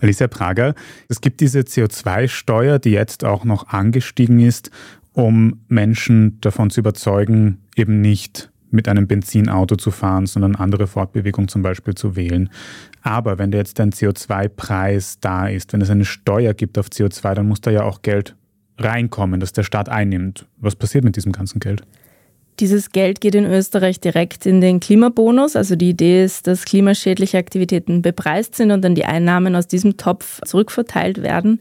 Alicia Prager, es gibt diese CO2-Steuer, die jetzt auch noch angestiegen ist, um Menschen davon zu überzeugen, eben nicht mit einem Benzinauto zu fahren, sondern andere Fortbewegung zum Beispiel zu wählen. Aber wenn da jetzt ein CO2-Preis da ist, wenn es eine Steuer gibt auf CO2, dann muss da ja auch Geld reinkommen, das der Staat einnimmt. Was passiert mit diesem ganzen Geld? Dieses Geld geht in Österreich direkt in den Klimabonus. Also die Idee ist, dass klimaschädliche Aktivitäten bepreist sind und dann die Einnahmen aus diesem Topf zurückverteilt werden.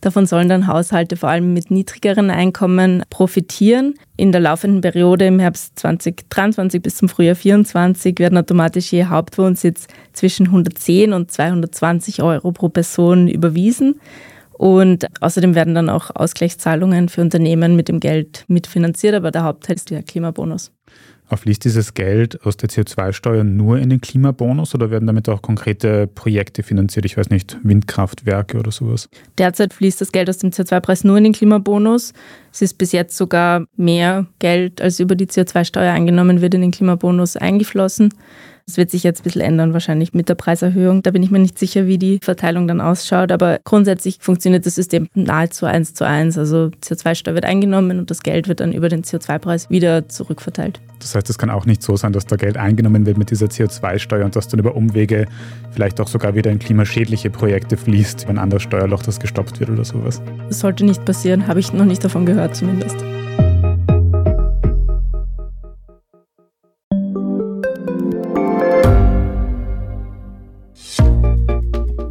Davon sollen dann Haushalte vor allem mit niedrigeren Einkommen profitieren. In der laufenden Periode im Herbst 2023 bis zum Frühjahr 2024 werden automatisch je Hauptwohnsitz zwischen 110 und 220 Euro pro Person überwiesen. Und außerdem werden dann auch Ausgleichszahlungen für Unternehmen mit dem Geld mitfinanziert, aber der Hauptteil ist der Klimabonus. Fließt dieses Geld aus der CO2-Steuer nur in den Klimabonus oder werden damit auch konkrete Projekte finanziert? Ich weiß nicht, Windkraftwerke oder sowas? Derzeit fließt das Geld aus dem CO2-Preis nur in den Klimabonus. Es ist bis jetzt sogar mehr Geld, als über die CO2-Steuer eingenommen wird, in den Klimabonus eingeflossen. Das wird sich jetzt ein bisschen ändern, wahrscheinlich mit der Preiserhöhung. Da bin ich mir nicht sicher, wie die Verteilung dann ausschaut. Aber grundsätzlich funktioniert das System nahezu eins zu eins. Also CO2-Steuer wird eingenommen und das Geld wird dann über den CO2-Preis wieder zurückverteilt. Das heißt, es kann auch nicht so sein, dass da Geld eingenommen wird mit dieser CO2-Steuer und dass dann über Umwege vielleicht auch sogar wieder in klimaschädliche Projekte fließt, über ein anderes Steuerloch, das gestoppt wird oder sowas. Das sollte nicht passieren, habe ich noch nicht davon gehört zumindest.